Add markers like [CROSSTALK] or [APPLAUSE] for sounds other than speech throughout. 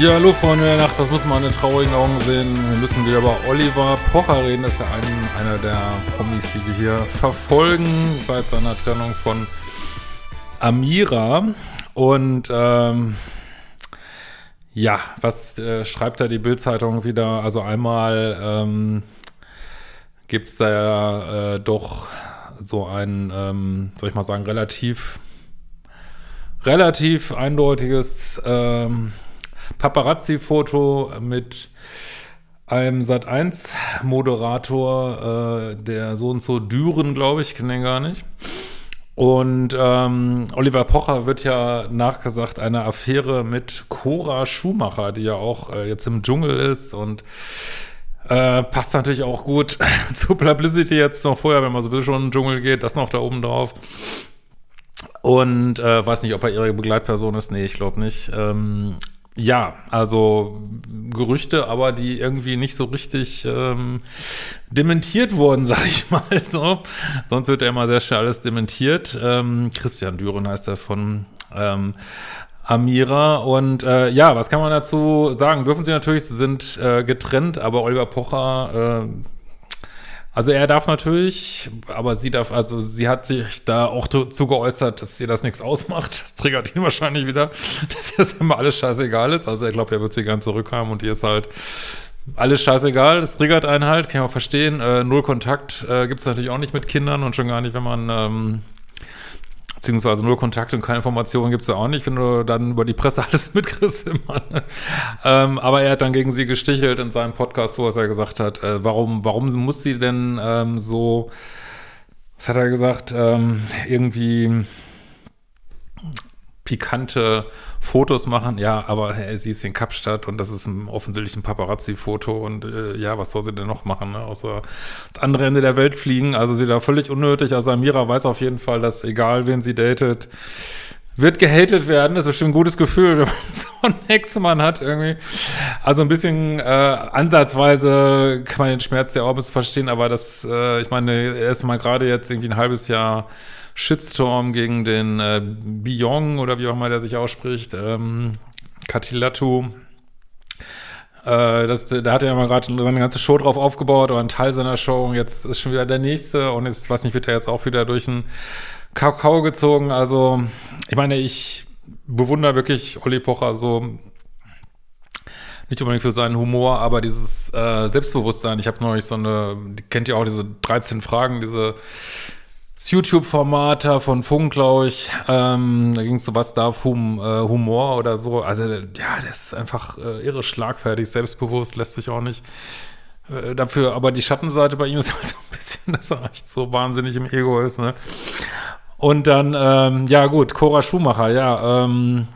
Ja, hallo Freunde der Nacht, was muss man in traurigen Augen sehen? Wir müssen wieder über Oliver Pocher reden. Das ist ja ein, einer der Promis, die wir hier verfolgen seit seiner Trennung von Amira. Und ähm, ja, was äh, schreibt da die Bildzeitung wieder? Also einmal ähm, gibt es da ja äh, doch so ein, ähm, soll ich mal sagen, relativ relativ eindeutiges ähm, Paparazzi-Foto mit einem Sat1-Moderator, äh, der so und so Düren, glaube ich, kenne den gar nicht. Und ähm, Oliver Pocher wird ja nachgesagt eine Affäre mit Cora Schumacher, die ja auch äh, jetzt im Dschungel ist und äh, passt natürlich auch gut [LAUGHS] zur Publicity jetzt noch vorher, wenn man sowieso schon in den Dschungel geht, das noch da oben drauf. Und äh, weiß nicht, ob er ihre Begleitperson ist. Nee, ich glaube nicht. Ähm, ja, also Gerüchte, aber die irgendwie nicht so richtig ähm, dementiert wurden, [LAUGHS] sag ich mal so. Sonst wird ja immer sehr schnell alles dementiert. Ähm, Christian Düren heißt er von ähm, Amira. Und äh, ja, was kann man dazu sagen? Dürfen sie natürlich, sie sind äh, getrennt, aber Oliver Pocher äh, also er darf natürlich, aber sie darf, also sie hat sich da auch dazu geäußert, dass ihr das nichts ausmacht. Das triggert ihn wahrscheinlich wieder, [LAUGHS] dass das immer alles scheißegal ist. Also er glaubt, er wird sie ganz zurückhaben und ihr ist halt alles scheißegal. Das triggert einen halt, kann ich auch verstehen. Äh, Null Kontakt äh, gibt es natürlich auch nicht mit Kindern und schon gar nicht, wenn man ähm, beziehungsweise nur Kontakt und keine Informationen gibt es ja auch nicht, wenn du dann über die Presse [LAUGHS] alles mitkriegst immer. Ne? Ähm, aber er hat dann gegen sie gestichelt in seinem Podcast, wo er gesagt hat, äh, warum, warum muss sie denn ähm, so, was hat er gesagt, ähm, irgendwie pikante Fotos machen. Ja, aber hey, sie ist in Kapstadt und das ist ein offensichtlich ein Paparazzi-Foto und äh, ja, was soll sie denn noch machen, ne? außer das andere Ende der Welt fliegen. Also sie da völlig unnötig. Also Amira weiß auf jeden Fall, dass egal wen sie datet, wird gehatet werden. Das ist bestimmt ein gutes Gefühl, [LAUGHS] wenn man so einen Hexemann hat irgendwie. Also ein bisschen äh, ansatzweise kann man den Schmerz ja auch ein bisschen verstehen, aber das, äh, ich meine, er ist mal gerade jetzt irgendwie ein halbes Jahr Shitstorm gegen den äh, Biong oder wie auch immer der sich ausspricht, ähm, Katilatu. Äh, das, da hat er ja mal gerade seine ganze Show drauf aufgebaut oder ein Teil seiner Show und jetzt ist schon wieder der nächste und jetzt, weiß nicht, wird er jetzt auch wieder durch einen Kakao gezogen. Also, ich meine, ich bewundere wirklich Olli Pocher so nicht unbedingt für seinen Humor, aber dieses äh, Selbstbewusstsein. Ich habe neulich so eine, kennt ihr auch diese 13 Fragen, diese YouTube-Format von Funk, glaube ich. Ähm, da ging es so, was darf hum, äh, Humor oder so. Also, ja, der ist einfach äh, irre schlagfertig, selbstbewusst, lässt sich auch nicht äh, dafür. Aber die Schattenseite bei ihm ist [LAUGHS] halt so ein bisschen, dass er echt so wahnsinnig im Ego ist, ne? Und dann, ähm, ja gut, Cora Schumacher, ja, ähm,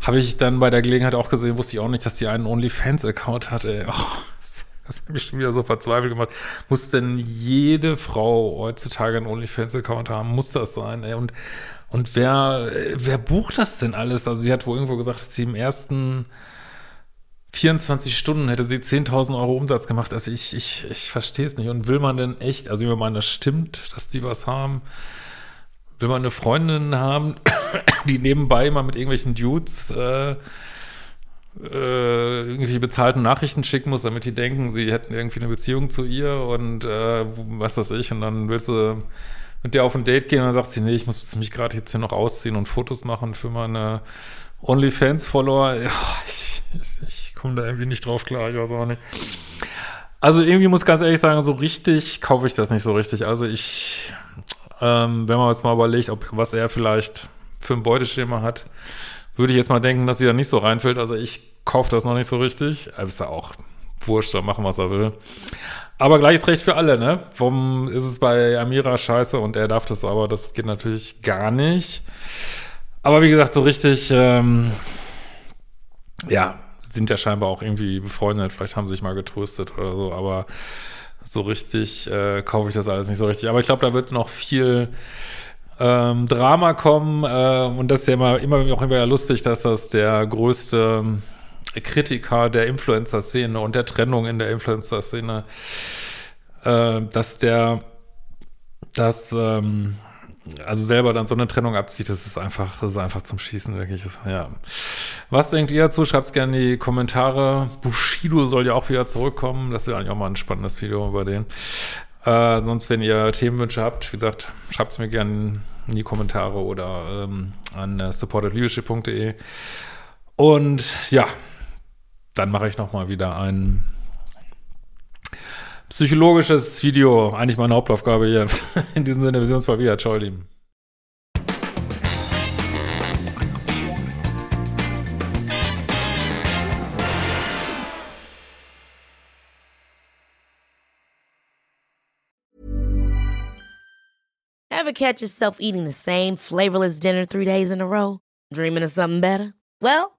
habe ich dann bei der Gelegenheit auch gesehen, wusste ich auch nicht, dass die einen OnlyFans-Account hat, ey. Oh, das hat mich schon wieder so verzweifelt gemacht. Muss denn jede Frau heutzutage einen OnlyFans-Account haben? Muss das sein? Ey? Und, und wer, wer bucht das denn alles? Also sie hat wohl irgendwo gesagt, dass sie im ersten 24 Stunden hätte sie 10.000 Euro Umsatz gemacht. Also ich, ich, ich verstehe es nicht. Und will man denn echt, also wenn man das stimmt, dass die was haben, will man eine Freundin haben, [COUGHS] die nebenbei mal mit irgendwelchen Dudes äh, irgendwie bezahlten Nachrichten schicken muss, damit die denken, sie hätten irgendwie eine Beziehung zu ihr und äh, was weiß ich. Und dann willst du mit der auf ein Date gehen und dann sagt sie, nee, ich muss mich gerade jetzt hier noch ausziehen und Fotos machen für meine OnlyFans-Follower. Ja, ich, ich, ich komme da irgendwie nicht drauf klar, ich weiß auch nicht. Also irgendwie muss ganz ehrlich sagen, so richtig kaufe ich das nicht so richtig. Also ich, ähm, wenn man jetzt mal überlegt, ob was er vielleicht für ein Beuteschema hat, würde ich jetzt mal denken, dass sie da nicht so reinfällt. Also ich kaufe das noch nicht so richtig. Ist ja auch wurscht, da machen, was er will. Aber gleiches Recht für alle, ne? Warum ist es bei Amira scheiße und er darf das aber? Das geht natürlich gar nicht. Aber wie gesagt, so richtig, ähm, ja, sind ja scheinbar auch irgendwie befreundet. Vielleicht haben sie sich mal getröstet oder so, aber so richtig äh, kaufe ich das alles nicht so richtig. Aber ich glaube, da wird noch viel ähm, Drama kommen. Äh, und das ist ja immer, immer auch immer lustig, dass das der größte Kritiker der Influencer-Szene und der Trennung in der Influencer-Szene, äh, dass der das ähm, also selber dann so eine Trennung abzieht, das ist einfach, das ist einfach zum Schießen, wirklich. Ja. Was denkt ihr dazu? Schreibt es gerne in die Kommentare. Bushido soll ja auch wieder zurückkommen. Das wäre eigentlich auch mal ein spannendes Video über den. Äh, sonst, wenn ihr Themenwünsche habt, wie gesagt, schreibt es mir gerne in die Kommentare oder ähm, an äh, supportedleadership.de. Und ja, dann mache ich nochmal wieder ein psychologisches Video. Eigentlich meine Hauptaufgabe hier. [LAUGHS] In diesem Sinne, wir sehen uns mal wieder. Ciao, lieben. Ever catch yourself eating the same flavorless dinner three days in a row? Dreaming of something better? Well,